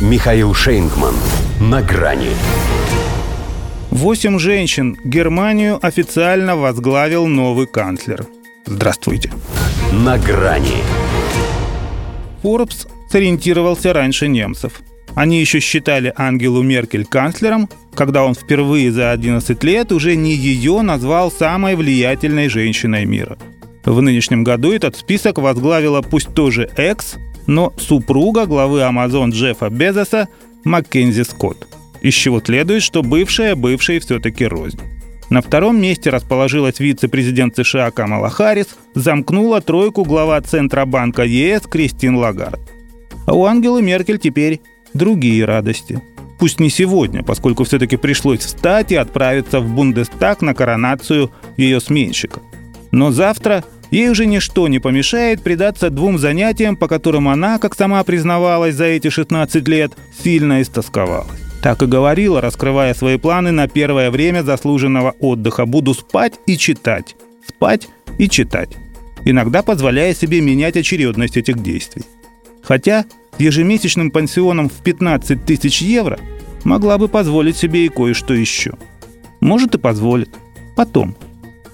Михаил Шейнгман. На грани. Восемь женщин. Германию официально возглавил новый канцлер. Здравствуйте. На грани. Forbes сориентировался раньше немцев. Они еще считали Ангелу Меркель канцлером, когда он впервые за 11 лет уже не ее назвал самой влиятельной женщиной мира. В нынешнем году этот список возглавила пусть тоже экс, но супруга главы Amazon Джеффа Безоса Маккензи Скотт. Из чего следует, что бывшая бывшей все-таки рознь. На втором месте расположилась вице-президент США Камала Харрис, замкнула тройку глава Центробанка ЕС Кристин Лагард. А у Ангелы Меркель теперь другие радости. Пусть не сегодня, поскольку все-таки пришлось встать и отправиться в Бундестаг на коронацию ее сменщика. Но завтра ей уже ничто не помешает предаться двум занятиям, по которым она, как сама признавалась за эти 16 лет, сильно истосковалась. Так и говорила, раскрывая свои планы на первое время заслуженного отдыха. Буду спать и читать. Спать и читать. Иногда позволяя себе менять очередность этих действий. Хотя с ежемесячным пансионом в 15 тысяч евро могла бы позволить себе и кое-что еще. Может и позволит. Потом.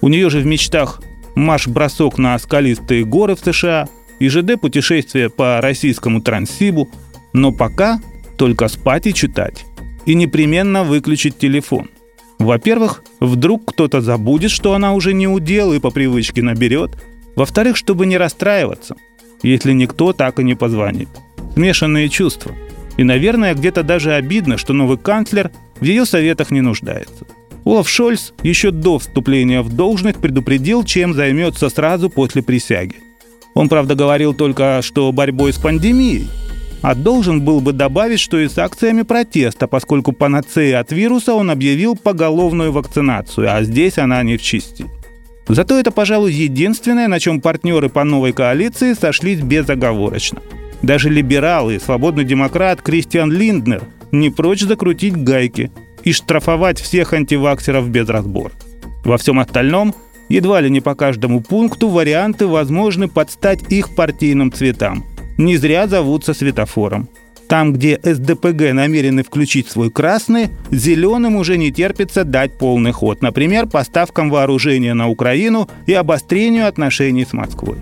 У нее же в мечтах марш-бросок на скалистые горы в США и ЖД-путешествие по российскому Транссибу, но пока только спать и читать. И непременно выключить телефон. Во-первых, вдруг кто-то забудет, что она уже не удел и по привычке наберет. Во-вторых, чтобы не расстраиваться, если никто так и не позвонит смешанные чувства. И, наверное, где-то даже обидно, что новый канцлер в ее советах не нуждается. Олаф Шольц еще до вступления в должность предупредил, чем займется сразу после присяги. Он, правда, говорил только, что борьбой с пандемией, а должен был бы добавить, что и с акциями протеста, поскольку панацеей от вируса он объявил поголовную вакцинацию, а здесь она не в чести. Зато это, пожалуй, единственное, на чем партнеры по новой коалиции сошлись безоговорочно – даже либерал и свободный демократ Кристиан Линднер не прочь закрутить гайки и штрафовать всех антиваксеров без разбора. Во всем остальном, едва ли не по каждому пункту, варианты возможны подстать их партийным цветам. Не зря зовутся светофором. Там, где СДПГ намерены включить свой красный, зеленым уже не терпится дать полный ход. Например, поставкам вооружения на Украину и обострению отношений с Москвой.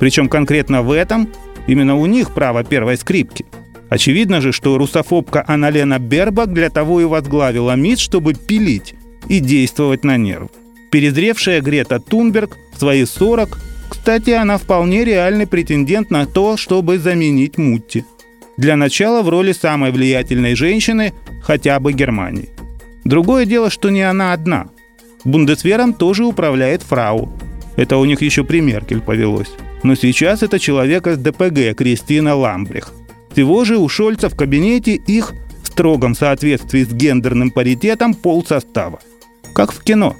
Причем конкретно в этом Именно у них право первой скрипки. Очевидно же, что русофобка Аналена Бербак для того и возглавила МИД, чтобы пилить и действовать на нерв. Перезревшая Грета Тунберг в свои 40, кстати, она вполне реальный претендент на то, чтобы заменить Мутти. Для начала в роли самой влиятельной женщины хотя бы Германии. Другое дело, что не она одна. Бундесвером тоже управляет фрау. Это у них еще при Меркель повелось. Но сейчас это человек из ДПГ Кристина Ламбрих. Всего же у Шольца в кабинете их в строгом соответствии с гендерным паритетом полсостава. Как в кино.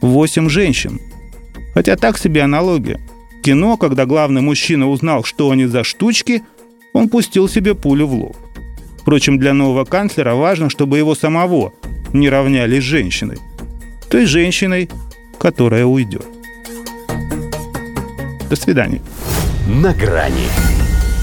Восемь женщин. Хотя так себе аналогия. кино, когда главный мужчина узнал, что они за штучки, он пустил себе пулю в лоб. Впрочем, для нового канцлера важно, чтобы его самого не равняли с женщиной. Той женщиной, которая уйдет. До свидания. На грани